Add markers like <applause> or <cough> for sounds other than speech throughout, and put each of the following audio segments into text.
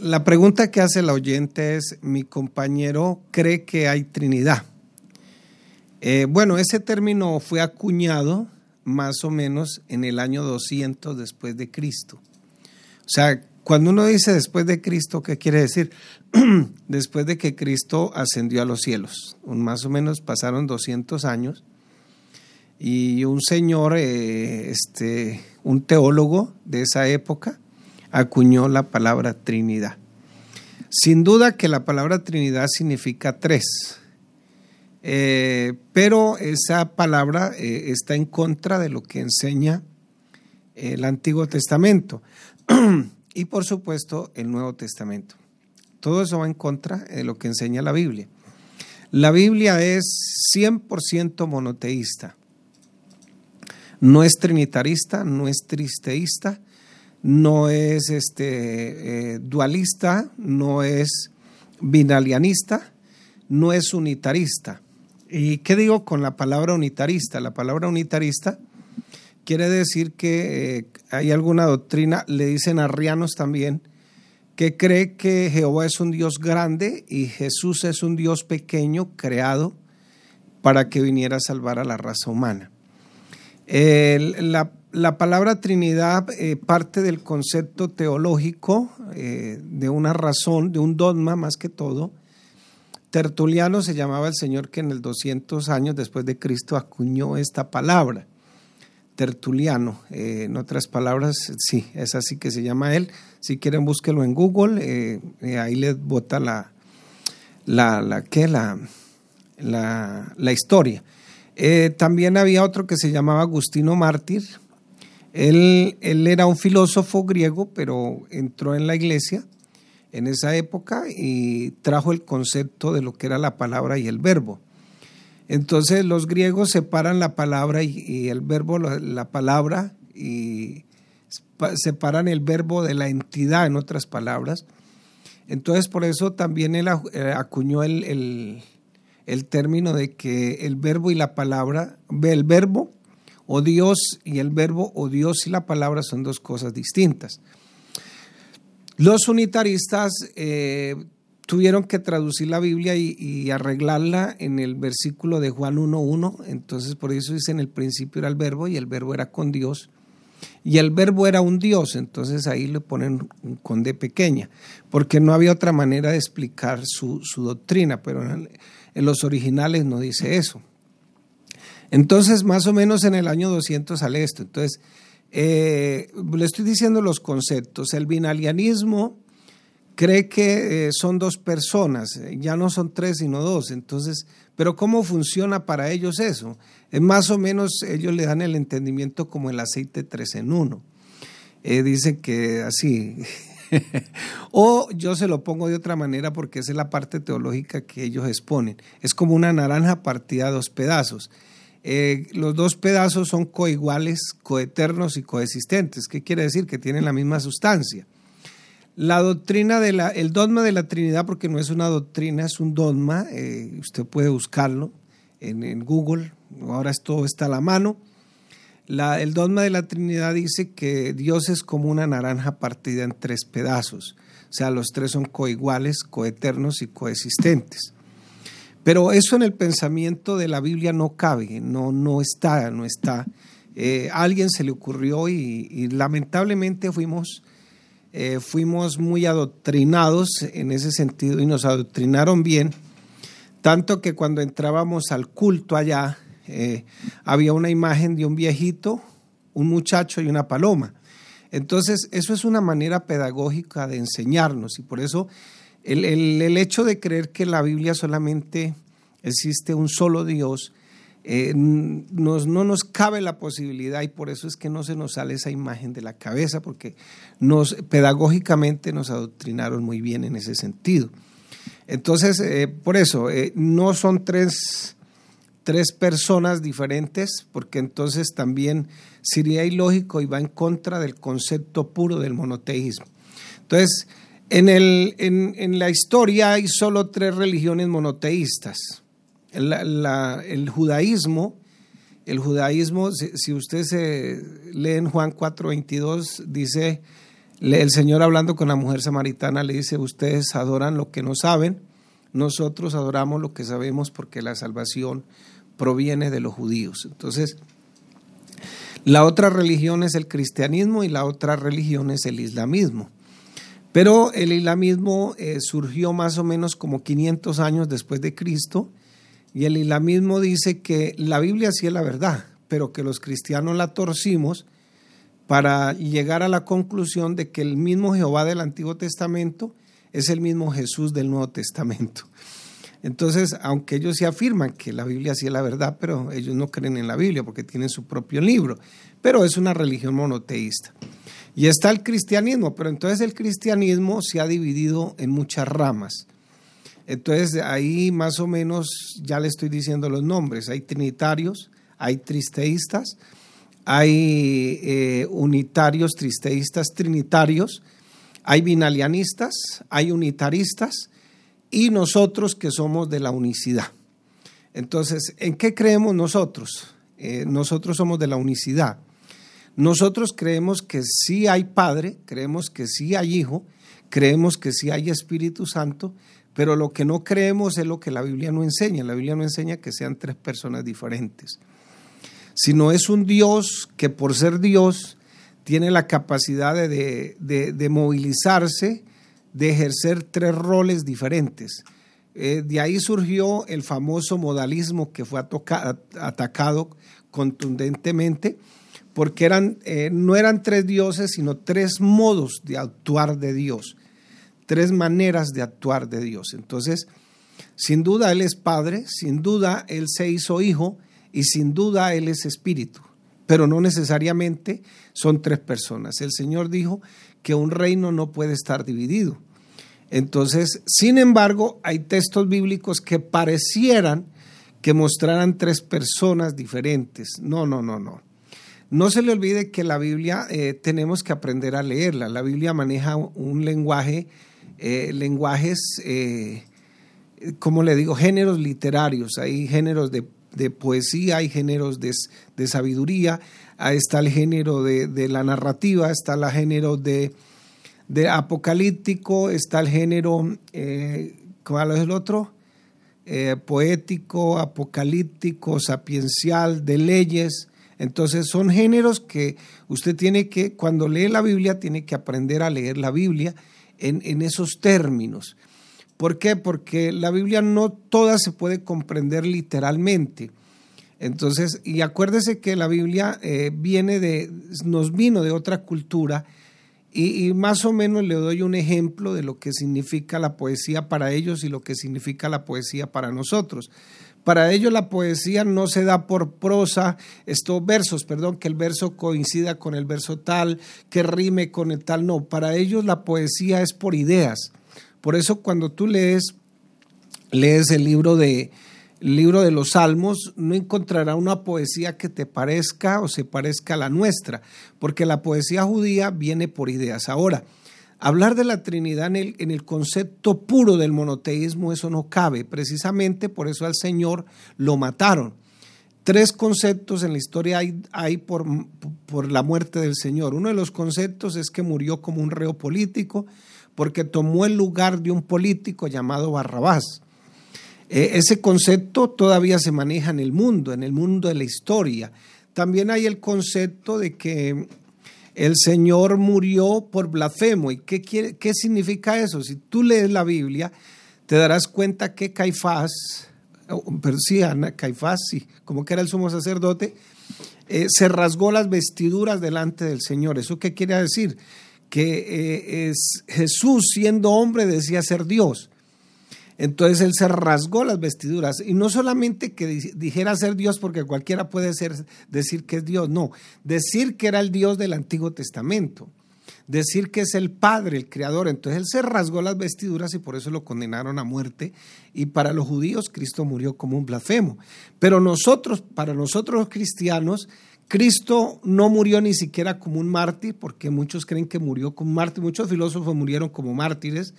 la pregunta que hace el oyente es, mi compañero cree que hay Trinidad. Eh, bueno, ese término fue acuñado más o menos en el año 200 después de Cristo. O sea, cuando uno dice después de Cristo, ¿qué quiere decir? <clears throat> después de que Cristo ascendió a los cielos. Más o menos pasaron 200 años y un señor, eh, este, un teólogo de esa época, acuñó la palabra Trinidad. Sin duda que la palabra Trinidad significa tres, eh, pero esa palabra eh, está en contra de lo que enseña el Antiguo Testamento <clears throat> y por supuesto el Nuevo Testamento. Todo eso va en contra de lo que enseña la Biblia. La Biblia es 100% monoteísta. No es trinitarista, no es tristeísta, no es este, eh, dualista, no es binalianista, no es unitarista. ¿Y qué digo con la palabra unitarista? La palabra unitarista quiere decir que eh, hay alguna doctrina, le dicen arrianos también, que cree que Jehová es un Dios grande y Jesús es un Dios pequeño creado para que viniera a salvar a la raza humana. la, palabra Trinidad eh, parte del concepto teológico eh, de una razón, de un dogma más que todo. Tertuliano se llamaba el Señor que en el 200 años después de Cristo acuñó esta palabra. Tertuliano. Eh, en otras palabras, sí, es así que se llama él. Si quieren, búsquelo en Google. Ahí les bota la, la, la, ¿qué? la, la, la historia. también había otro que se llamaba Agustino Mártir. Él, él era un filósofo griego, pero entró en la iglesia en esa época y trajo el concepto de lo que era la palabra y el verbo. Entonces los griegos separan la palabra y, el verbo, la, palabra, y separan el verbo de la entidad, en otras palabras. Entonces por eso también él eh, acuñó el, término de que el verbo y la palabra, el verbo o Dios y el verbo o Dios y la palabra son dos cosas distintas. Los unitaristas eh, tuvieron que traducir la Biblia y, arreglarla en el versículo de Juan 1.1. Entonces por eso dice en el principio era el verbo y el verbo era con Dios. Y el verbo era un Dios, entonces ahí le ponen un con D pequeña, porque no había otra manera de explicar su, doctrina, pero en, los originales no dice eso. Entonces, más o menos en el año 200 sale esto. Entonces, eh, le estoy diciendo los conceptos. El binalianismo cree que eh, son dos personas, eh, ya no son tres sino dos. Entonces, pero ¿cómo funciona para ellos eso? Es más o menos ellos le dan el entendimiento como el aceite tres en uno. Eh, dicen que así. <laughs> o yo se lo pongo de otra manera porque esa es la parte teológica que ellos exponen. Es como una naranja partida a dos pedazos. Los dos pedazos son coiguales, coeternos y coexistentes. ¿Qué quiere decir? Que tienen la misma sustancia. La doctrina de la, el dogma de la Trinidad, porque no es una doctrina, es un dogma, eh, usted puede buscarlo en, Google, ahora todo está a la mano. El dogma de la Trinidad dice que Dios es como una naranja partida en tres pedazos, o sea, los tres son coiguales, coeternos y coexistentes. Pero eso en el pensamiento de la Biblia no cabe, no, no está, no está. Eh, alguien se le ocurrió y lamentablemente fuimos eh, fuimos muy adoctrinados en ese sentido y nos adoctrinaron bien, tanto que cuando entrábamos al culto allá eh, había una imagen de un viejito, un muchacho y una paloma. Entonces, eso es una manera pedagógica de enseñarnos y por eso el, el hecho de creer que la Biblia solamente existe un solo Dios, eh, no nos cabe la posibilidad y por eso es que no se nos sale esa imagen de la cabeza, porque nos pedagógicamente nos adoctrinaron muy bien en ese sentido. Entonces, eh, por eso, eh, no son tres, tres personas diferentes, porque entonces también sería ilógico y va en contra del concepto puro del monoteísmo. Entonces, en, el, en, en la historia hay solo tres religiones monoteístas el judaísmo, el judaísmo, si, usted se lee en Juan 4:22, dice, El Señor hablando con la mujer samaritana le dice, ustedes adoran lo que no saben, nosotros adoramos lo que sabemos porque la salvación proviene de los judíos. Entonces, la otra religión es el cristianismo y la otra religión es el islamismo. Pero el islamismo eh, surgió más o menos como 500 años después de Cristo y el islamismo dice que la Biblia sí es la verdad, pero que los cristianos la torcimos para llegar a la conclusión de que el mismo Jehová del Antiguo Testamento es el mismo Jesús del Nuevo Testamento. Entonces, aunque ellos sí afirman que la Biblia sí es la verdad, pero ellos no creen en la Biblia porque tienen su propio libro, pero es una religión monoteísta. Y está el cristianismo, pero entonces el cristianismo se ha dividido en muchas ramas. Entonces ahí más o menos ya le estoy diciendo los nombres. Hay trinitarios, hay tristeístas, hay eh, unitarios, tristeístas, trinitarios, hay binalianistas, hay unitaristas y nosotros que somos de la unicidad. Entonces, ¿en qué creemos nosotros? Eh, nosotros somos de la unicidad. Nosotros creemos que sí hay Padre, creemos que sí hay Hijo, creemos que sí hay Espíritu Santo, pero lo que no creemos es lo que la Biblia no enseña. La Biblia no enseña que sean tres personas diferentes sino es un Dios que por ser Dios tiene la capacidad de, movilizarse, de ejercer tres roles diferentes. Eh, de ahí surgió el famoso modalismo que fue atacado contundentemente, porque eran, eh, no eran tres dioses, sino tres modos de actuar de Dios, tres maneras de actuar de Dios. Entonces, sin duda Él es Padre, sin duda Él se hizo Hijo, y sin duda Él es espíritu, pero no necesariamente son tres personas. El Señor dijo que un reino no puede estar dividido. Entonces, sin embargo, hay textos bíblicos que parecieran que mostraran tres personas diferentes. No, no, no, no. No se le olvide que la Biblia eh, tenemos que aprender a leerla. La Biblia maneja un lenguaje, eh, lenguajes, eh, como le digo, géneros literarios. Hay géneros de de poesía, hay géneros de, sabiduría, está el género de, la narrativa, está el género de, apocalíptico, está el género, ¿cuál es el otro? Poético, apocalíptico, sapiencial, de leyes. Entonces son géneros que usted tiene que, cuando lee la Biblia, tiene que aprender a leer la Biblia en, en esos términos. ¿Por qué? Porque la Biblia no toda se puede comprender literalmente. Entonces, y acuérdese que la Biblia eh, viene de, nos vino de otra cultura y, más o menos le doy un ejemplo de lo que significa la poesía para ellos y lo que significa la poesía para nosotros. Para ellos la poesía no se da por prosa, estos versos, perdón, que el verso coincida con el verso tal, que rime con el tal, no, para ellos la poesía es por ideas. Por eso cuando tú lees, lees el libro de, libro de los Salmos, no encontrará una poesía que te parezca o se parezca a la nuestra, porque la poesía judía viene por ideas. Ahora, hablar de la Trinidad en el, concepto puro del monoteísmo, eso no cabe. Precisamente por eso al Señor lo mataron. Tres conceptos en la historia hay, hay por, por la muerte del Señor. Uno de los conceptos es que murió como un reo político porque tomó el lugar de un político llamado Barrabás. Eh, ese concepto todavía se maneja en el mundo, en el mundo de la historia. También hay el concepto de que el Señor murió por blasfemo. ¿Y qué, quiere, qué significa eso? Si tú lees la Biblia, te darás cuenta que Caifás, pero sí, Caifás, sí, como que era el sumo sacerdote, eh, se rasgó las vestiduras delante del Señor. ¿Eso qué quiere decir? que eh, es, Jesús siendo hombre decía ser Dios. Entonces él se rasgó las vestiduras. Y no solamente que dijera ser Dios porque cualquiera puede ser, decir que es Dios, no, decir que era el Dios del Antiguo Testamento, decir que es el Padre, el Creador. Entonces él se rasgó las vestiduras y por eso lo condenaron a muerte. Y para los judíos Cristo murió como un blasfemo. Pero nosotros, para nosotros los cristianos, Cristo no murió ni siquiera como un mártir, porque muchos creen que murió como mártir, muchos filósofos murieron como mártires,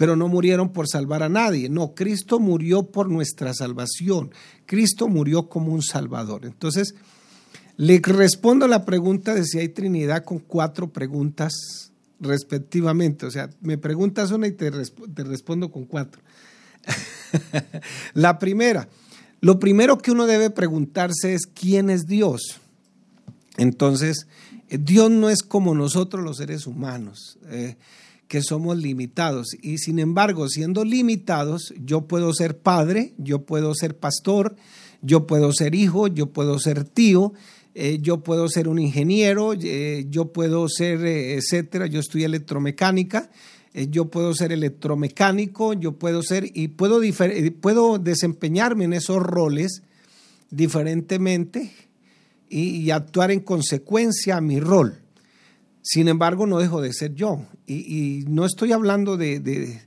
pero no murieron por salvar a nadie. No, Cristo murió por nuestra salvación. Cristo murió como un salvador. Entonces, le respondo la pregunta de si hay Trinidad con cuatro preguntas respectivamente. O sea, me preguntas una y te, te respondo con cuatro. <laughs> la primera, lo primero que uno debe preguntarse es quién es Dios. Entonces, eh, Dios no es como nosotros los seres humanos, eh, que somos limitados. Y sin embargo, siendo limitados, yo puedo ser padre, yo puedo ser pastor, yo puedo ser hijo, yo puedo ser tío, eh, yo puedo ser un ingeniero, yo puedo ser, etcétera, yo estudié electromecánica, yo puedo ser electromecánico, yo puedo ser, y puedo, puedo desempeñarme en esos roles diferentemente y, actuar en consecuencia a mi rol. Sin embargo, no dejo de ser yo. Y, no estoy hablando de,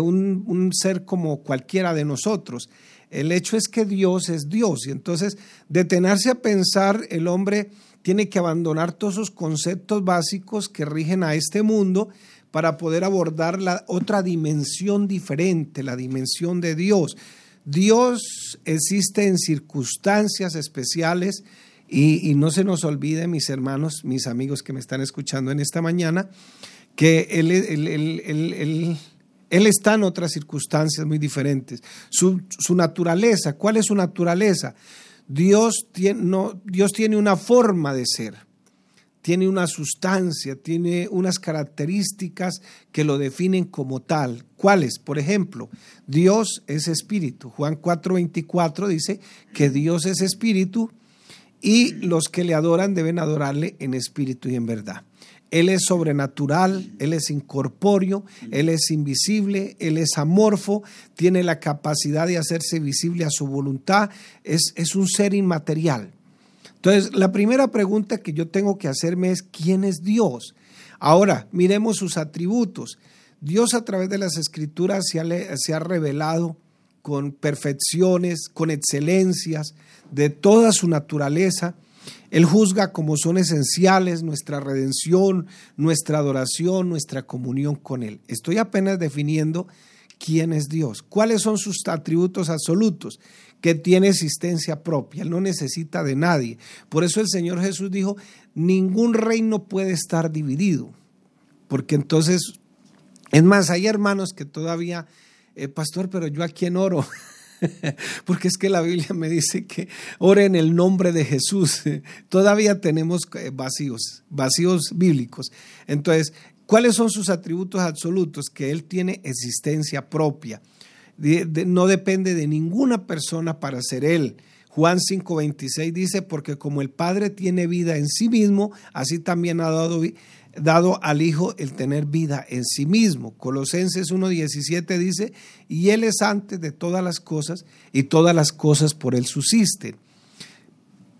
un, un, ser como cualquiera de nosotros. El hecho es que Dios es Dios. Y entonces, detenerse a pensar, el hombre tiene que abandonar todos esos conceptos básicos que rigen a este mundo para poder abordar la otra dimensión diferente, la dimensión de Dios. Dios existe en circunstancias especiales y, no se nos olvide, mis hermanos, mis amigos que me están escuchando en esta mañana, que Él, él, está en otras circunstancias muy diferentes. Su, naturaleza, ¿cuál es su naturaleza? Dios tiene, Dios tiene una forma de ser, tiene una sustancia, tiene unas características que lo definen como tal. ¿Cuáles? Por ejemplo, Dios es espíritu. Juan 4:24 dice que Dios es espíritu y los que le adoran deben adorarle en espíritu y en verdad. Él es sobrenatural, Él es incorpóreo, Él es invisible, Él es amorfo, tiene la capacidad de hacerse visible a su voluntad, es, es un ser inmaterial. Entonces, la primera pregunta que yo tengo que hacerme es, ¿quién es Dios? Ahora, miremos sus atributos. Dios a través de las escrituras se ha, se ha revelado con perfecciones, con excelencias de toda su naturaleza. Él juzga como son esenciales nuestra redención, nuestra adoración, nuestra comunión con Él. Estoy apenas definiendo quién es Dios, cuáles son sus atributos absolutos, que tiene existencia propia, Él no necesita de nadie. Por eso el Señor Jesús dijo, ningún reino puede estar dividido, porque entonces, es más, hay hermanos que todavía eh, pastor, pero yo a quién oro. <laughs> Porque es que la Biblia me dice que ore en el nombre de Jesús. <laughs> Todavía tenemos eh, vacíos, vacíos bíblicos. Entonces, ¿cuáles son sus atributos absolutos? Que Él tiene existencia propia. no depende de ninguna persona para ser Él. Juan 5:26 dice, porque como el Padre tiene vida en sí mismo, así también ha dado dado al Hijo el tener vida en sí mismo. Colosenses 1.17 dice, y Él es antes de todas las cosas y todas las cosas por Él subsisten.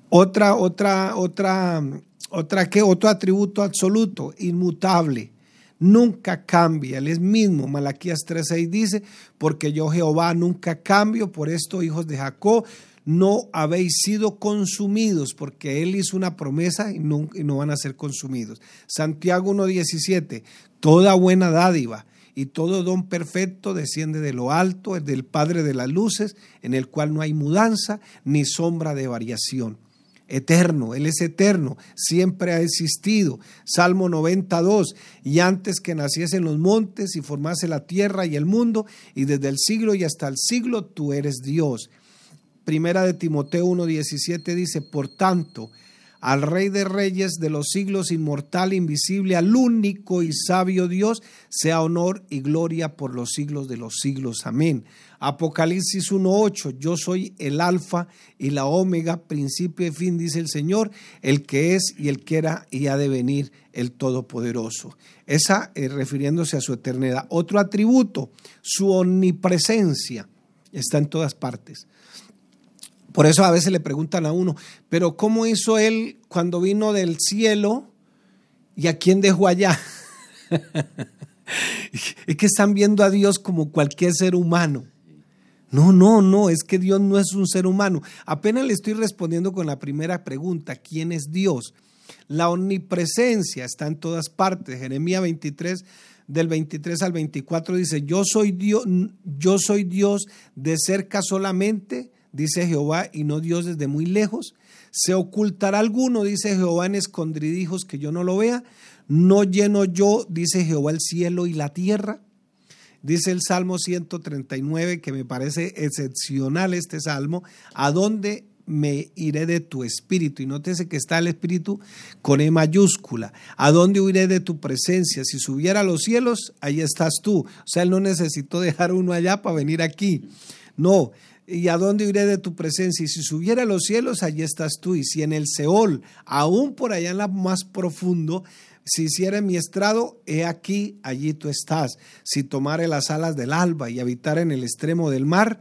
Otra, otra, otra, otra, ¿qué? Otro atributo absoluto, inmutable. Nunca cambia, Él es mismo. Malaquías 3.6 dice, porque yo Jehová nunca cambio, por esto hijos de Jacob no habéis sido consumidos, porque Él hizo una promesa y no, no van a ser consumidos. Santiago 1.17, toda buena dádiva y todo don perfecto desciende de lo alto, es del Padre de las luces, en el cual no hay mudanza ni sombra de variación. Eterno, Él es eterno, siempre ha existido. Salmo 92, y antes que naciesen los montes y formase la tierra y el mundo, y desde el siglo y hasta el siglo, tú eres Dios. Primera de Timoteo 1:17 dice, por tanto, al Rey de Reyes de los siglos, inmortal, invisible, al único y sabio Dios, sea honor y gloria por los siglos de los siglos. Amén. Apocalipsis 1.8, yo soy el alfa y la omega, principio y fin, dice el Señor, el que es y el que era y ha de venir, el Todopoderoso. Esa es refiriéndose a su eternidad. Otro atributo, su omnipresencia, está en todas partes. Por eso a veces le preguntan a uno, pero ¿cómo hizo él cuando vino del cielo y a quién dejó allá? <laughs> es que están viendo a Dios como cualquier ser humano. No, no, no, es que Dios no es un ser humano. Apenas le estoy respondiendo con la primera pregunta, ¿quién es Dios? La omnipresencia está en todas partes. Jeremías 23 del 23 al 24 dice, "Yo soy Dios, yo soy Dios de cerca solamente, dice Jehová, y no Dios desde muy lejos. ¿Se ocultará alguno, dice Jehová, en escondridijos que yo no lo vea? ¿No lleno yo, dice Jehová, el cielo y la tierra? Dice el Salmo 139, que me parece excepcional este salmo, ¿a dónde me iré de tu espíritu? Y nótese que está el espíritu con E mayúscula. ¿A dónde huiré de tu presencia? Si subiera a los cielos, ahí estás tú. O sea, él no necesitó dejar uno allá para venir aquí. No, ¿Y a dónde iré de tu presencia? Y si subiera a los cielos, allí estás tú. Y si en el Seol, aún por allá en la más profundo, si hiciera mi estrado, he aquí, allí tú estás. Si tomare las alas del alba y habitar en el extremo del mar,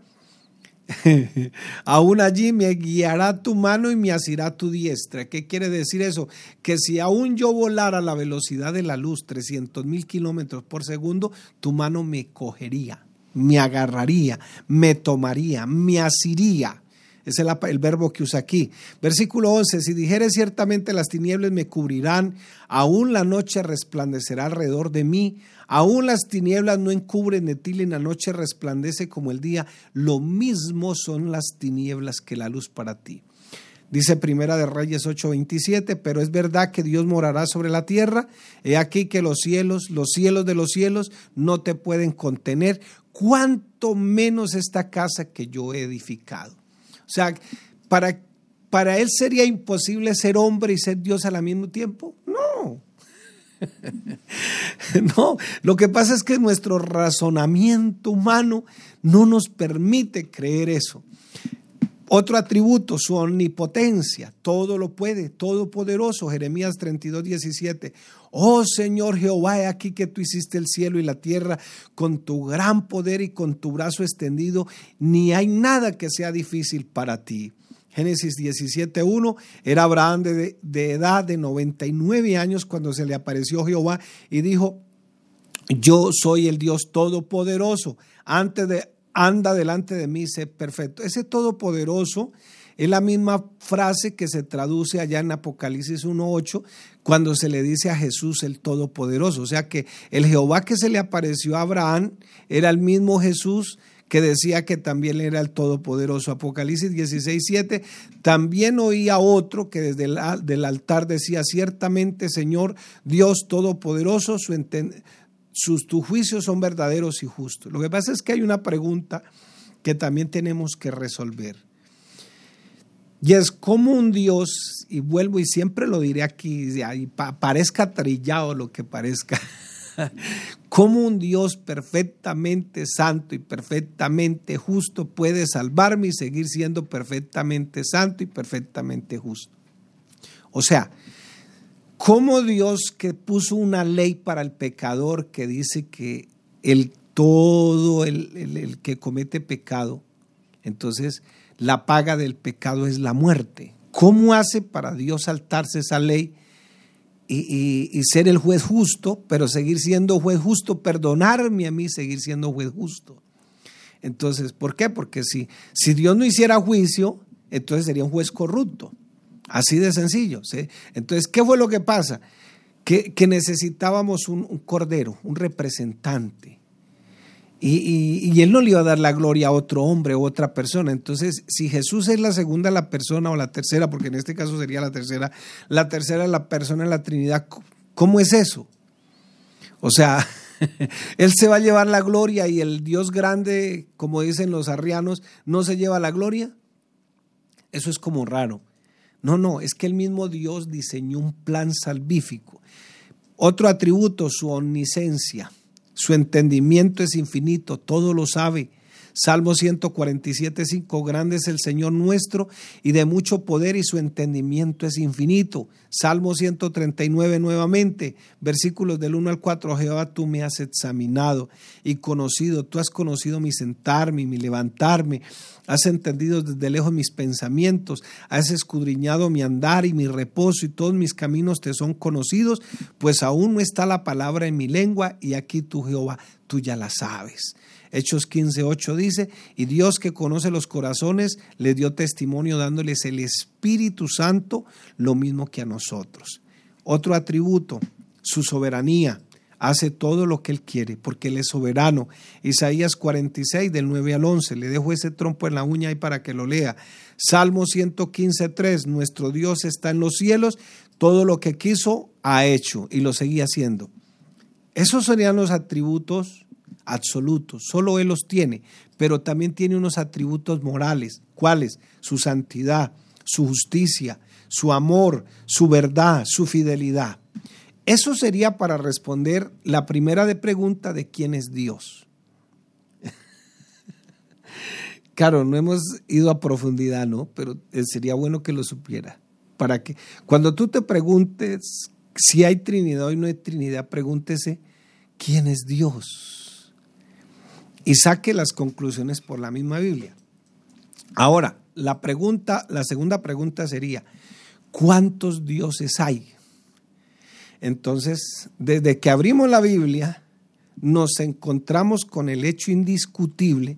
<laughs> aún allí me guiará tu mano y me asirá tu diestra. ¿Qué quiere decir eso? Que si aún yo volara a la velocidad de la luz, 300 mil kilómetros por segundo, tu mano me cogería me agarraría, me tomaría, me asiría. Es el, verbo que usa aquí. Versículo 11, si dijere ciertamente las tinieblas me cubrirán, aún la noche resplandecerá alrededor de mí, aún las tinieblas no encubren de ti y la noche resplandece como el día, lo mismo son las tinieblas que la luz para ti. Dice Primera de Reyes 8:27, pero es verdad que Dios morará sobre la tierra. He aquí que los cielos, los cielos de los cielos no te pueden contener, cuánto menos esta casa que yo he edificado. O sea, para, para él sería imposible ser hombre y ser Dios al mismo tiempo. No. <laughs> no, lo que pasa es que nuestro razonamiento humano no nos permite creer eso. Otro atributo, su omnipotencia, todo lo puede, todopoderoso, Jeremías 32, 17. Oh Señor Jehová, he aquí que tú hiciste el cielo y la tierra con tu gran poder y con tu brazo extendido, ni hay nada que sea difícil para ti. Génesis 17.1, era Abraham de, de edad de 99 años cuando se le apareció Jehová y dijo, yo soy el Dios todopoderoso. Antes de anda delante de mí, sé perfecto. Ese todopoderoso es la misma frase que se traduce allá en Apocalipsis 1.8 cuando se le dice a Jesús el Todopoderoso. O sea que el Jehová que se le apareció a Abraham era el mismo Jesús que decía que también era el Todopoderoso. Apocalipsis 16.7 también oía otro que desde el del altar decía, ciertamente Señor Dios Todopoderoso, su, sus, tus juicios son verdaderos y justos. Lo que pasa es que hay una pregunta que también tenemos que resolver. Y es como un Dios, y vuelvo y siempre lo diré aquí, y parezca trillado lo que parezca, <laughs> como un Dios perfectamente santo y perfectamente justo puede salvarme y seguir siendo perfectamente santo y perfectamente justo. O sea, ¿Cómo Dios que puso una ley para el pecador que dice que el todo el, el, que comete pecado, entonces la paga del pecado es la muerte? ¿Cómo hace para Dios saltarse esa ley y, y, ser el juez justo, pero seguir siendo juez justo, perdonarme a mí, seguir siendo juez justo? Entonces, ¿por qué? Porque si, si Dios no hiciera juicio, entonces sería un juez corrupto. Así de sencillo. ¿sí? Entonces, ¿qué fue lo que pasa? Que, necesitábamos un, cordero, un representante. Y, él no le iba a dar la gloria a otro hombre o otra persona. Entonces, si Jesús es la segunda la persona o la tercera, porque en este caso sería la tercera, la tercera la persona en la Trinidad, ¿cómo es eso? O sea, <laughs> él se va a llevar la gloria y el Dios grande, como dicen los arrianos, no se lleva la gloria. Eso es como raro. No, no, es que el mismo Dios diseñó un plan salvífico. Otro atributo, su omniscencia. Su entendimiento es infinito, todo lo sabe. Salmo 147, 5, grande es el Señor nuestro y de mucho poder y su entendimiento es infinito. Salmo 139 nuevamente, versículos del 1 al 4, Jehová, tú me has examinado y conocido, tú has conocido mi sentarme y mi levantarme, has entendido desde lejos mis pensamientos, has escudriñado mi andar y mi reposo y todos mis caminos te son conocidos, pues aún no está la palabra en mi lengua y aquí tú Jehová, tú ya la sabes. Hechos 15:8 dice, y Dios que conoce los corazones le dio testimonio dándoles el Espíritu Santo, lo mismo que a nosotros. Otro atributo, su soberanía. Hace todo lo que Él quiere, porque Él es soberano. Isaías 46, del 9 al 11. Le dejo ese trompo en la uña ahí para que lo lea. Salmo 115, 3. Nuestro Dios está en los cielos. Todo lo que quiso ha hecho y lo seguía haciendo. Esos serían los atributos absolutos, solo Él los tiene, pero también tiene unos atributos morales. ¿Cuáles? Su santidad, su justicia, su amor, su verdad, su fidelidad. Eso sería para responder la primera de pregunta de quién es Dios. <laughs> claro, no hemos ido a profundidad, ¿no? Pero eh, sería bueno que lo supiera. Para que cuando tú te preguntes si hay Trinidad o no hay Trinidad, pregúntese quién es Dios. Y saque las conclusiones por la misma Biblia. Ahora, la pregunta, la segunda pregunta sería, ¿cuántos dioses hay? Entonces, desde que abrimos la Biblia, nos encontramos con el hecho indiscutible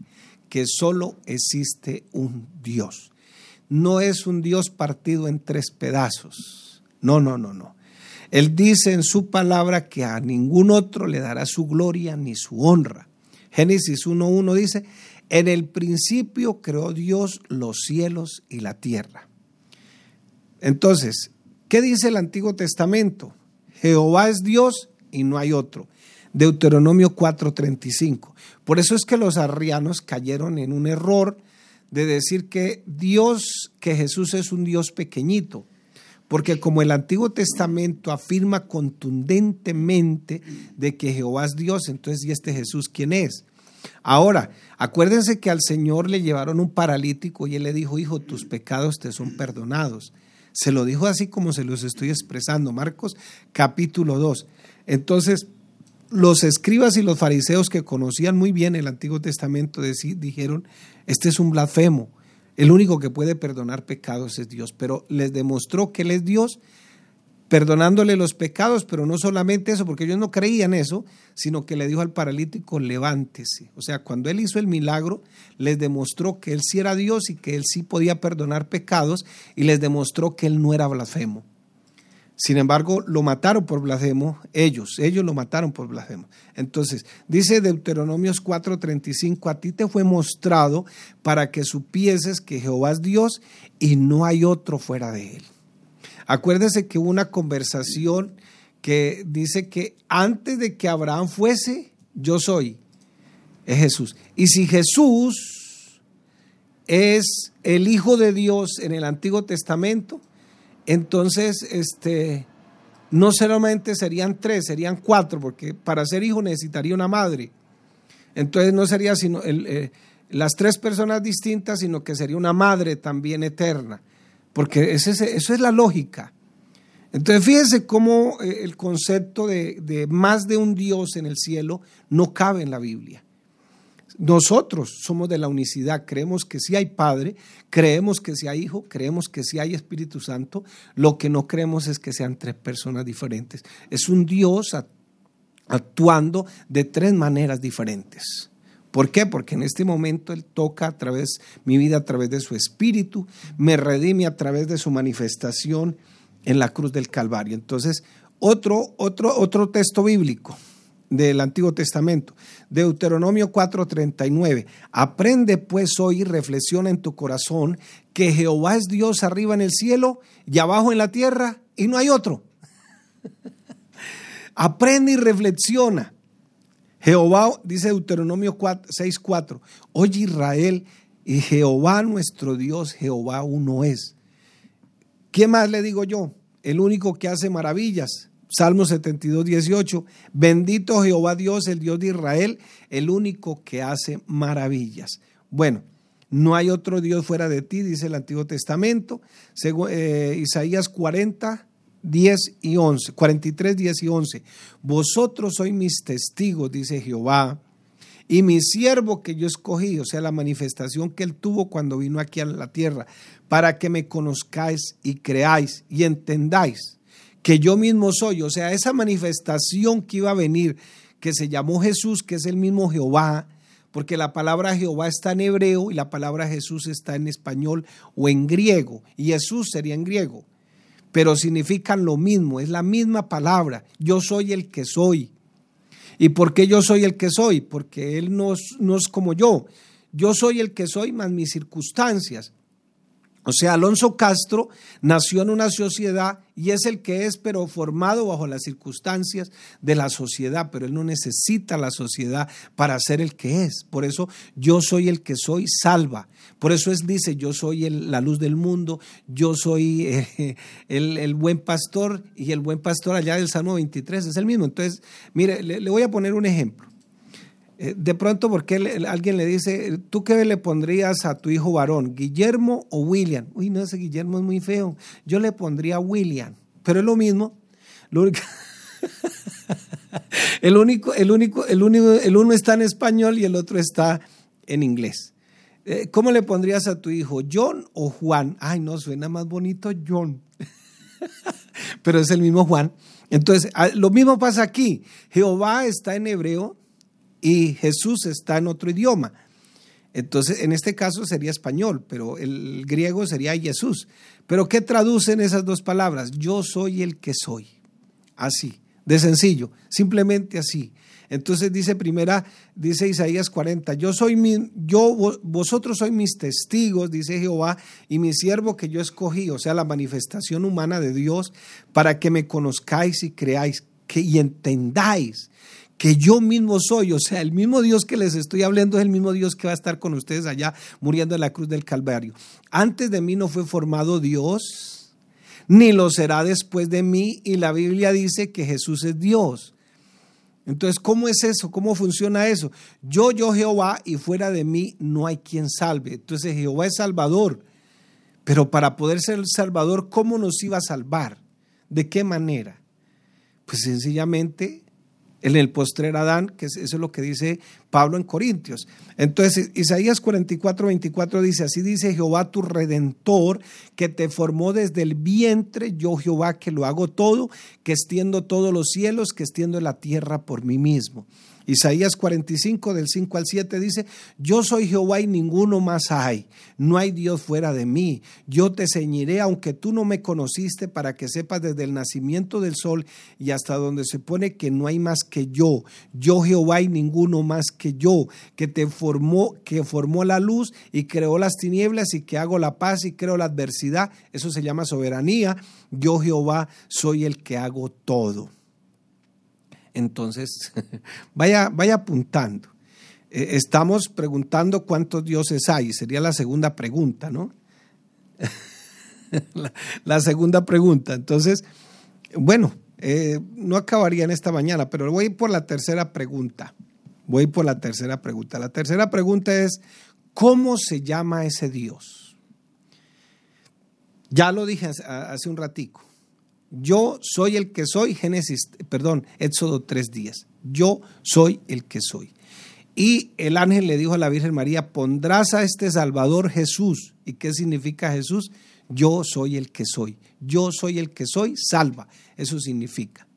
que solo existe un Dios. No es un Dios partido en tres pedazos. No, no, no, no. Él dice en su palabra que a ningún otro le dará su gloria ni su honra. Génesis 1.1 dice, en el principio creó Dios los cielos y la tierra. Entonces, ¿qué dice el Antiguo Testamento? Jehová es Dios y no hay otro. Deuteronomio 4:35. Por eso es que los arrianos cayeron en un error de decir que Dios, que Jesús es un Dios pequeñito. Porque como el Antiguo Testamento afirma contundentemente de que Jehová es Dios, entonces, ¿y este Jesús quién es? Ahora, acuérdense que al Señor le llevaron un paralítico y él le dijo, hijo, tus pecados te son perdonados. Se lo dijo así como se los estoy expresando, Marcos capítulo 2. Entonces, los escribas y los fariseos que conocían muy bien el Antiguo Testamento dijeron, este es un blasfemo, el único que puede perdonar pecados es Dios, pero les demostró que Él es Dios perdonándole los pecados, pero no solamente eso, porque ellos no creían eso, sino que le dijo al paralítico, levántese. O sea, cuando él hizo el milagro, les demostró que él sí era Dios y que él sí podía perdonar pecados y les demostró que él no era blasfemo. Sin embargo, lo mataron por blasfemo ellos, ellos lo mataron por blasfemo. Entonces, dice Deuteronomios 4:35, a ti te fue mostrado para que supieses que Jehová es Dios y no hay otro fuera de él. Acuérdese que hubo una conversación que dice que antes de que Abraham fuese, yo soy. Es Jesús. Y si Jesús es el Hijo de Dios en el Antiguo Testamento, entonces este, no solamente serían tres, serían cuatro, porque para ser hijo necesitaría una madre. Entonces no sería sino eh, las tres personas distintas, sino que sería una madre también eterna porque eso es la lógica. Entonces fíjense cómo eh, el concepto de, más de un Dios en el cielo no cabe en la Biblia. Nosotros somos de la unicidad, creemos que sí hay Padre, creemos que sí hay Hijo, creemos que sí hay Espíritu Santo, lo que no creemos es que sean tres personas diferentes. Es un Dios actuando de tres maneras diferentes. ¿Por qué? Porque en este momento Él toca a través, mi vida a través de su espíritu, me redime a través de su manifestación en la cruz del Calvario. Entonces, otro, otro, otro texto bíblico del Antiguo Testamento, Deuteronomio 4:39. Aprende pues hoy reflexiona en tu corazón que Jehová es Dios arriba en el cielo y abajo en la tierra y no hay otro. <laughs> Aprende y reflexiona. Jehová, dice Deuteronomio 6.4, oye Israel, y Jehová nuestro Dios, Jehová uno es. ¿Qué más le digo yo? El único que hace maravillas. Salmo 72, 18. Bendito Jehová Dios, el Dios de Israel, el único que hace maravillas. Bueno, no hay otro Dios fuera de ti, dice el Antiguo Testamento. Eh, Isaías 40, 10 y 11, 43, 10 y 11. Vosotros sois mis testigos, dice Jehová, y mi siervo que yo escogí, o sea, la manifestación que él tuvo cuando vino aquí a la tierra, para que me conozcáis y creáis y entendáis que yo mismo soy, o sea, esa manifestación que iba a venir, que se llamó Jesús, que es el mismo Jehová, porque la palabra Jehová está en hebreo y la palabra Jesús está en español o en griego, y Jesús sería en griego pero significan lo mismo, es la misma palabra. Yo soy el que soy. ¿Y por qué yo soy el que soy? Porque Él no, no es como yo. Yo soy el que soy más mis circunstancias. O sea, Alonso Castro nació en una sociedad y es el que es, pero formado bajo las circunstancias de la sociedad, pero él no necesita la sociedad para ser el que es. Por eso yo soy el que soy, salva. Por eso es, dice, yo soy la luz del mundo, yo soy eh, <laughs> el, buen pastor y el buen pastor allá del Salmo 23 es el mismo. Entonces, mire, le voy a poner un ejemplo. Eh, de pronto, porque alguien le dice, ¿tú qué le pondrías a tu hijo varón? ¿Guillermo o William? Uy, no, ese Guillermo es muy feo. Yo le pondría William, pero es lo mismo. <laughs> el único, el único, el único, el uno está en español y el otro está en inglés. Eh, ¿Cómo le pondrías a tu hijo? ¿John o Juan? Ay, no, suena más bonito John. <laughs> pero es el mismo Juan. Entonces, ah, lo mismo pasa aquí. Jehová está en hebreo, y Jesús está en otro idioma. Entonces, en este caso sería español, pero el griego sería Jesús. Pero ¿qué traducen esas dos palabras? Yo soy el que soy. Así, de sencillo, simplemente así. Entonces dice primera, dice Isaías 40, yo soy mi, yo, vosotros sois mis testigos, dice Jehová, y mi siervo que yo escogí, o sea, la manifestación humana de Dios, para que me conozcáis y creáis que, y entendáis que yo mismo soy, o sea, el mismo Dios que les estoy hablando es el mismo Dios que va a estar con ustedes allá muriendo en la cruz del Calvario. Antes de mí no fue formado Dios, ni lo será después de mí, y la Biblia dice que Jesús es Dios. Entonces, ¿cómo es eso? ¿Cómo funciona eso? Yo, yo Jehová, y fuera de mí no hay quien salve. Entonces, Jehová es Salvador. Pero para poder ser Salvador, ¿cómo nos iba a salvar? ¿De qué manera? Pues sencillamente en el postrer Adán, que eso es lo que dice Pablo en Corintios. Entonces, Isaías 44, 24 dice, así dice Jehová tu redentor, que te formó desde el vientre, yo Jehová que lo hago todo, que extiendo todos los cielos, que extiendo la tierra por mí mismo. Isaías 45 del 5 al 7 dice, yo soy Jehová y ninguno más hay, no hay Dios fuera de mí, yo te ceñiré aunque tú no me conociste para que sepas desde el nacimiento del sol y hasta donde se pone que no hay más que yo, yo Jehová y ninguno más que yo, que te formó, que formó la luz y creó las tinieblas y que hago la paz y creo la adversidad, eso se llama soberanía, yo Jehová soy el que hago todo. Entonces, <laughs> vaya, vaya apuntando. Eh, estamos preguntando cuántos dioses hay, sería la segunda pregunta, ¿no? <laughs> la, segunda pregunta. Entonces, bueno, eh, no acabaría en esta mañana, pero voy por la tercera pregunta. Voy por la tercera pregunta. La tercera pregunta es, ¿cómo se llama ese Dios? Ya lo dije hace un ratico. Yo soy el que soy, Génesis, perdón, Éxodo tres días. Yo soy el que soy. Y el ángel le dijo a la Virgen María, pondrás a este Salvador Jesús. ¿Y qué significa Jesús? Yo soy el que soy. Yo soy el que soy, salva. Eso significa.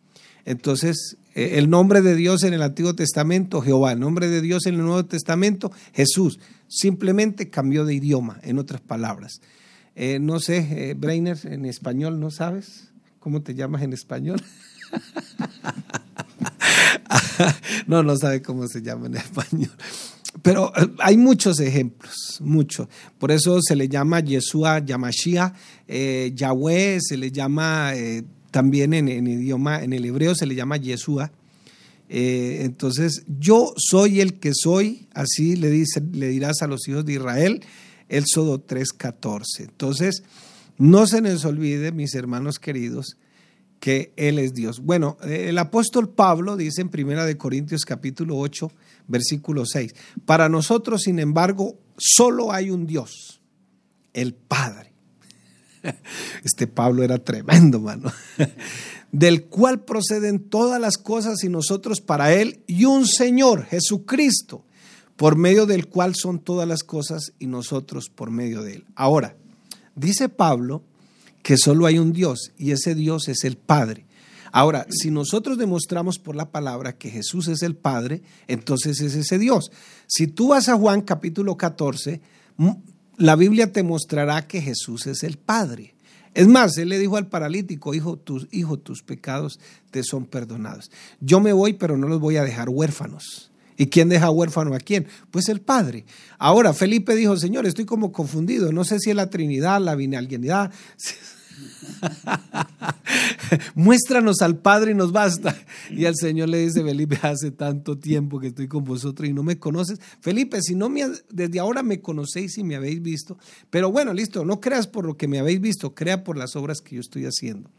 Entonces, eh, el nombre de Dios en el Antiguo Testamento, Jehová. El nombre de Dios en el Nuevo Testamento, Jesús. Simplemente cambió de idioma, en otras palabras. Eh, no sé, eh, en español, ¿no sabes? ¿Cómo te llamas en español? <laughs> no, no sabe cómo se llama en español. Pero eh, hay muchos ejemplos, muchos. Por eso se le llama Yeshua, Yamashia, eh, Yahweh, se le llama eh, también en, en, idioma, en el hebreo se le llama Yeshua. entonces, yo soy el que soy, así le, dice, le dirás a los hijos de Israel, Éxodo 3.14. Entonces, no se les olvide, mis hermanos queridos, que Él es Dios. Bueno, el apóstol Pablo dice en Primera de Corintios capítulo 8, versículo 6, para nosotros, sin embargo, solo hay un Dios, el Padre. <laughs> Este Pablo era tremendo, mano. <laughs> Del cual proceden todas las cosas y nosotros para Él, y un Señor, Jesucristo, por medio del cual son todas las cosas y nosotros por medio de Él. Ahora, Dice Pablo que solo hay un Dios y ese Dios es el Padre. Ahora, si nosotros demostramos por la palabra que Jesús es el Padre, entonces es ese Dios. Si tú vas a Juan capítulo 14, la Biblia te mostrará que Jesús es el Padre. Es más, él le dijo al paralítico, hijo, tus, hijo, tus pecados te son perdonados. Yo me voy, pero no los voy a dejar huérfanos. ¿Y quién deja huérfano a quién? Pues el Padre. Ahora, Felipe dijo, Señor, estoy como confundido, no sé si es la Trinidad, la binalidad. <laughs> Muéstranos al Padre y nos basta. Y al Señor le dice, Felipe, hace tanto tiempo que estoy con vosotros y no me conoces. Felipe, si no me, desde ahora me conocéis y me habéis visto. Pero bueno, listo, no creas por lo que me habéis visto, crea por las obras que yo estoy haciendo.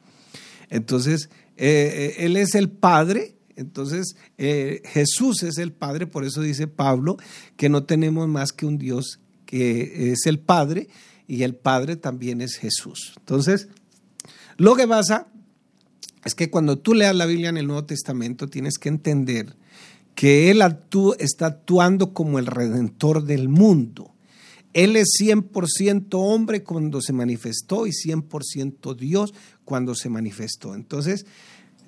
Entonces, eh, eh, Él es el Padre. Entonces, eh, Jesús es el Padre, por eso dice Pablo que no tenemos más que un Dios que es el Padre y el Padre también es Jesús. Entonces, lo que pasa es que cuando tú leas la Biblia en el Nuevo Testamento tienes que entender que Él está actuando como el redentor del mundo. Él es 100% hombre cuando se manifestó y 100% Dios cuando se manifestó. Entonces,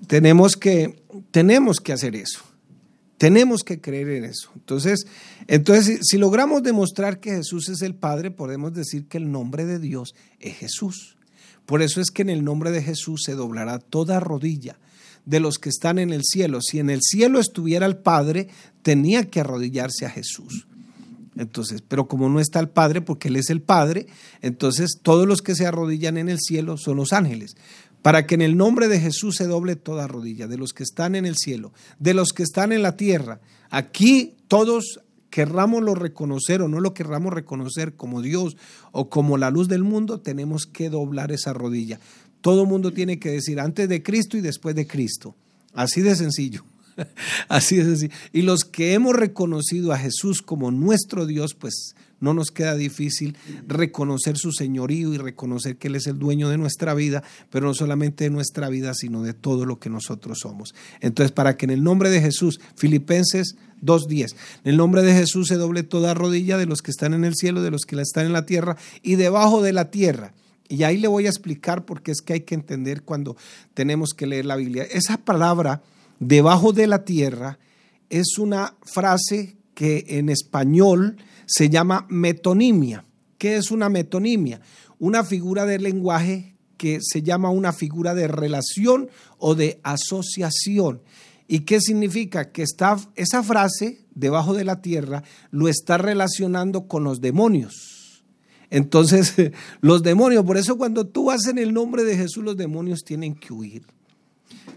tenemos que, tenemos que hacer eso. Tenemos que creer en eso. Entonces, entonces, si logramos demostrar que Jesús es el Padre, podemos decir que el nombre de Dios es Jesús. Por eso es que en el nombre de Jesús se doblará toda rodilla de los que están en el cielo. Si en el cielo estuviera el Padre, tenía que arrodillarse a Jesús. Entonces, pero como no está el Padre, porque Él es el Padre, entonces todos los que se arrodillan en el cielo son los ángeles. Para que en el nombre de Jesús se doble toda rodilla, de los que están en el cielo, de los que están en la tierra. Aquí todos querrámoslo reconocer o no lo querramos reconocer como Dios o como la luz del mundo, tenemos que doblar esa rodilla. Todo mundo tiene que decir antes de Cristo y después de Cristo. Así de sencillo. <laughs> Así de sencillo. Y los que hemos reconocido a Jesús como nuestro Dios, pues no nos queda difícil reconocer su señorío y reconocer que Él es el dueño de nuestra vida, pero no solamente de nuestra vida, sino de todo lo que nosotros somos. Entonces, para que en el nombre de Jesús, Filipenses 2.10, en el nombre de Jesús se doble toda rodilla de los que están en el cielo, de los que están en la tierra y debajo de la tierra. Y ahí le voy a explicar porque es que hay que entender cuando tenemos que leer la Biblia. Esa palabra, debajo de la tierra, es una frase que en español se llama metonimia. ¿Qué es una metonimia? Una figura de lenguaje que se llama una figura de relación o de asociación. ¿Y qué significa? Que está, esa frase debajo de la tierra lo está relacionando con los demonios. Entonces, <laughs> los demonios, por eso cuando tú vas en el nombre de Jesús, los demonios tienen que huir.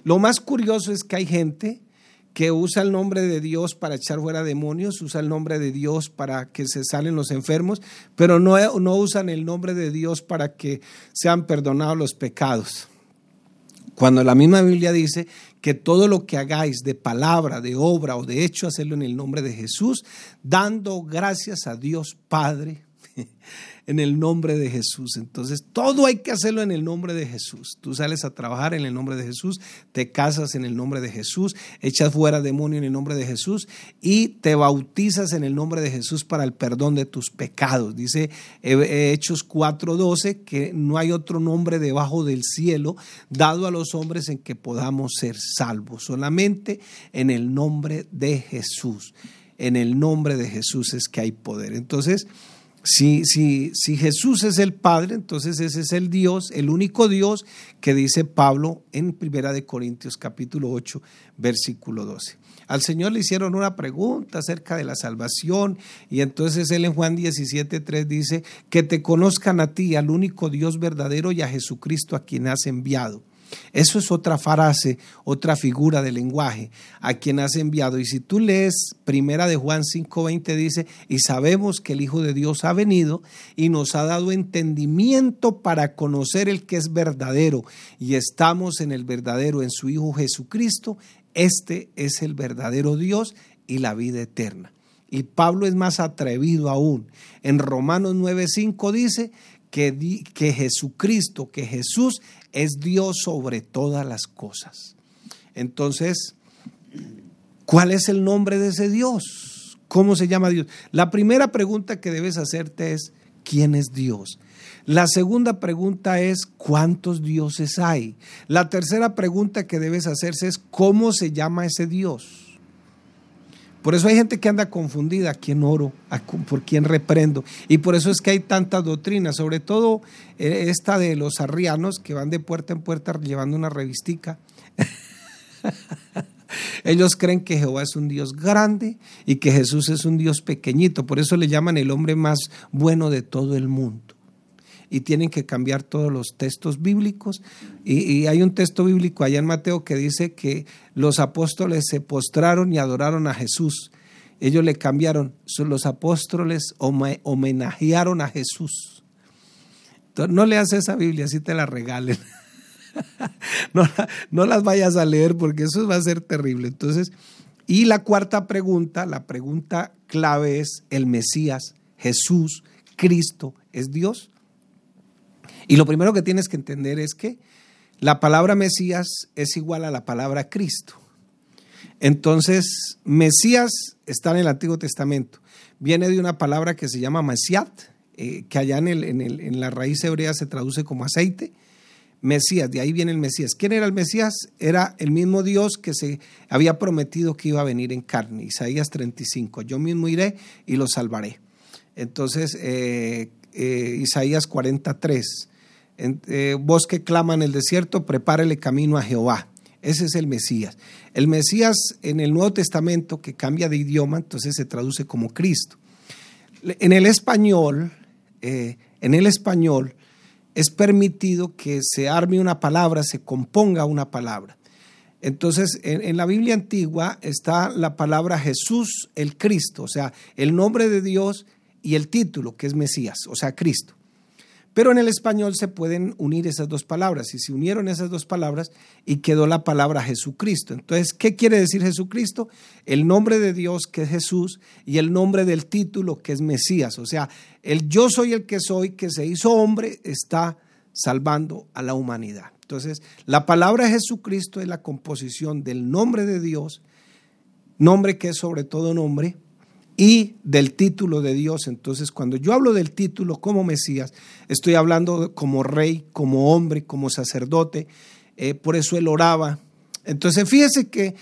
Lo más curioso es que hay gente que usa el nombre de Dios para echar fuera demonios, usa el nombre de Dios para que se salen los enfermos, pero no, no usan el nombre de Dios para que sean perdonados los pecados. Cuando la misma Biblia dice que todo lo que hagáis de palabra, de obra o de hecho, hacerlo en el nombre de Jesús, dando gracias a Dios Padre en el nombre de Jesús. Entonces, todo hay que hacerlo en el nombre de Jesús. Tú sales a trabajar en el nombre de Jesús, te casas en el nombre de Jesús, echas fuera demonio en el nombre de Jesús y te bautizas en el nombre de Jesús para el perdón de tus pecados. Dice Hechos 4:12 que no hay otro nombre debajo del cielo dado a los hombres en que podamos ser salvos, solamente en el nombre de Jesús. En el nombre de Jesús es que hay poder. Entonces, si, si, si Jesús es el Padre, entonces ese es el Dios, el único Dios que dice Pablo en Primera de Corintios capítulo 8, versículo 12. Al Señor le hicieron una pregunta acerca de la salvación y entonces él en Juan 17, 3 dice, que te conozcan a ti, al único Dios verdadero y a Jesucristo a quien has enviado. Eso es otra frase, otra figura de lenguaje a quien has enviado. Y si tú lees primera de Juan 5:20 dice, y sabemos que el Hijo de Dios ha venido y nos ha dado entendimiento para conocer el que es verdadero. Y estamos en el verdadero, en su Hijo Jesucristo. Este es el verdadero Dios y la vida eterna. Y Pablo es más atrevido aún. En Romanos 9:5 dice que, que Jesucristo, que Jesús es Dios sobre todas las cosas. Entonces, ¿cuál es el nombre de ese Dios? ¿Cómo se llama Dios? La primera pregunta que debes hacerte es, ¿quién es Dios? La segunda pregunta es, ¿cuántos dioses hay? La tercera pregunta que debes hacerse es, ¿cómo se llama ese Dios? Por eso hay gente que anda confundida, a quién oro, por quién reprendo. Y por eso es que hay tantas doctrinas, sobre todo eh, esta de los arrianos que van de puerta en puerta llevando una revistica. <laughs> Ellos creen que Jehová es un Dios grande y que Jesús es un Dios pequeñito. Por eso le llaman el hombre más bueno de todo el mundo. Y tienen que cambiar todos los textos bíblicos. Y, hay un texto bíblico allá en Mateo que dice que los apóstoles se postraron y adoraron a Jesús. Ellos le cambiaron. Los apóstoles homenajearon a Jesús. Entonces, no leas esa Biblia, así te la regalen. <laughs> no, las vayas a leer porque eso va a ser terrible. Entonces, y la cuarta pregunta, la pregunta clave es, ¿el Mesías, Jesús, Cristo, es Dios? Y lo primero que tienes que entender es que la palabra Mesías es igual a la palabra Cristo. Entonces, Mesías está en el Antiguo Testamento. Viene de una palabra que se llama Mesiat, eh, que allá en, la raíz hebrea se traduce como aceite Mesías, de ahí viene el Mesías. ¿Quién era el Mesías? Era el mismo Dios que se había prometido que iba a venir en carne. Isaías 35, yo mismo iré y lo salvaré. Entonces, eh, eh, Isaías 43, eh, que clama en el desierto, prepárele camino a Jehová. Ese es el Mesías. El Mesías en el Nuevo Testamento, que cambia de idioma, entonces se traduce como Cristo. En el español, en el español, es permitido que se arme una palabra, se componga una palabra. Entonces, en, la Biblia antigua está la palabra Jesús el Cristo, o sea, el nombre de Dios y el título, que es Mesías, o sea, Cristo. Pero en el español se pueden unir esas dos palabras y se unieron esas dos palabras y quedó la palabra Jesucristo. Entonces, ¿qué quiere decir Jesucristo? El nombre de Dios que es Jesús y el nombre del título que es Mesías. O sea, el yo soy el que soy, que se hizo hombre, está salvando a la humanidad. Entonces, la palabra Jesucristo es la composición del nombre de Dios, nombre que es sobre todo nombre, y del título de Dios. Entonces, cuando yo hablo del título como Mesías, estoy hablando como rey, como hombre, como sacerdote. Eh, por eso él oraba. Entonces, fíjese que,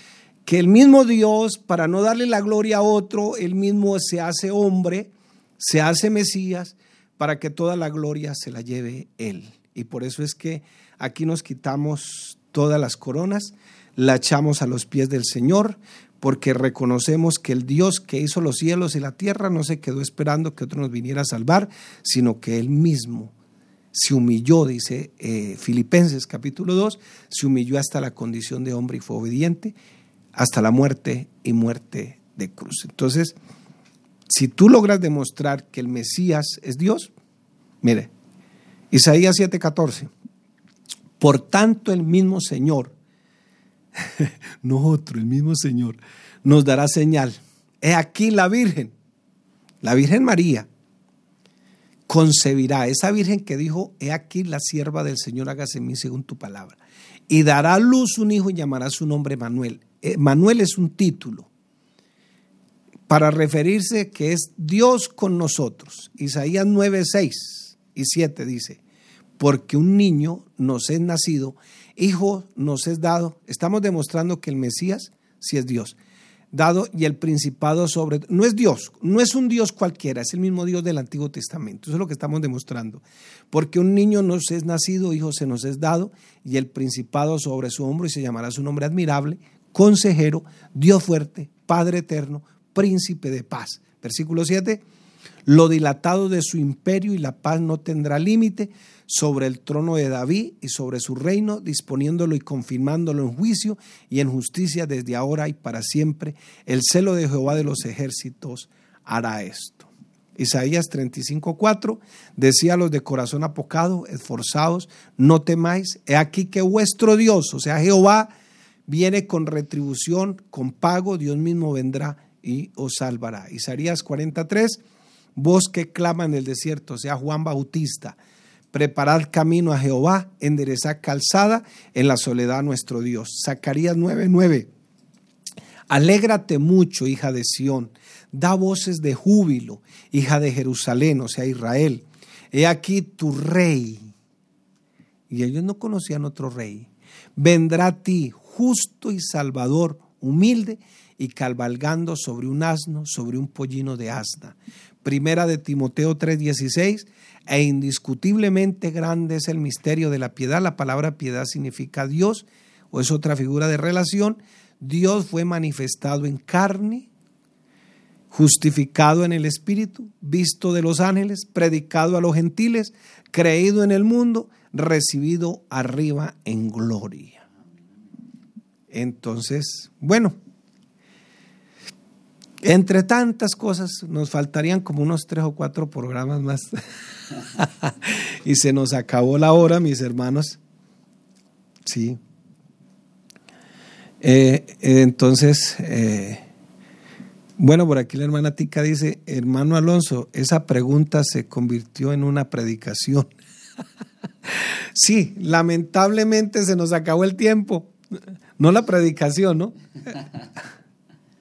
que el mismo Dios, para no darle la gloria a otro, él mismo se hace hombre, se hace Mesías, para que toda la gloria se la lleve él. Y por eso es que aquí nos quitamos todas las coronas, la echamos a los pies del Señor, porque reconocemos que el Dios que hizo los cielos y la tierra no se quedó esperando que otro nos viniera a salvar, sino que Él mismo se humilló, dice eh, Filipenses capítulo 2, se humilló hasta la condición de hombre y fue obediente hasta la muerte y muerte de cruz. Entonces, si tú logras demostrar que el Mesías es Dios, mire, Isaías 7:14, por tanto el mismo Señor <laughs> no otro, el mismo Señor, nos dará señal. He aquí la Virgen, la Virgen María, concebirá, esa Virgen que dijo, he aquí la sierva del Señor, hágase en mí según tu palabra, y dará a luz un hijo y llamará su nombre Manuel. Eh, Manuel es un título para referirse que es Dios con nosotros. Isaías 9, 6 y 7 dice, porque un niño nos es nacido Hijo nos es dado. Estamos demostrando que el Mesías sí es Dios. Dado y el principado sobre... No es Dios, no es un Dios cualquiera, es el mismo Dios del Antiguo Testamento. Eso es lo que estamos demostrando. Porque un niño nos es nacido, hijo se nos es dado, y el principado sobre su hombro, y se llamará su nombre admirable, consejero, Dios fuerte, Padre eterno, príncipe de paz. Versículo 7. Lo dilatado de su imperio y la paz no tendrá límite sobre el trono de David y sobre su reino, disponiéndolo y confirmándolo en juicio y en justicia desde ahora y para siempre. El celo de Jehová de los ejércitos hará esto. Isaías 35:4 decía a los de corazón apocado, esforzados, no temáis, he aquí que vuestro Dios, o sea, Jehová, viene con retribución, con pago, Dios mismo vendrá y os salvará. Isaías 43, voz que clama en el desierto, o sea, Juan Bautista, preparad camino a Jehová, enderezad calzada en la soledad nuestro Dios. Zacarías 9:9. Alégrate mucho, hija de Sión, da voces de júbilo, hija de Jerusalén, o sea, Israel. He aquí tu rey. Y ellos no conocían otro rey. Vendrá a ti, justo y salvador, humilde y cabalgando sobre un asno, sobre un pollino de asna. Primera de Timoteo 3:16 e indiscutiblemente grande es el misterio de la piedad. La palabra piedad significa Dios o es otra figura de relación. Dios fue manifestado en carne, justificado en el Espíritu, visto de los ángeles, predicado a los gentiles, creído en el mundo, recibido arriba en gloria. Entonces, bueno, entre tantas cosas, nos faltarían como unos tres o cuatro programas más. <laughs> y se nos acabó la hora, mis hermanos. Sí. Eh, entonces, eh, bueno, por aquí la hermana Tica dice, hermano Alonso, esa pregunta se convirtió en una predicación. <laughs> sí, lamentablemente se nos acabó el tiempo. No la predicación, ¿no? <laughs>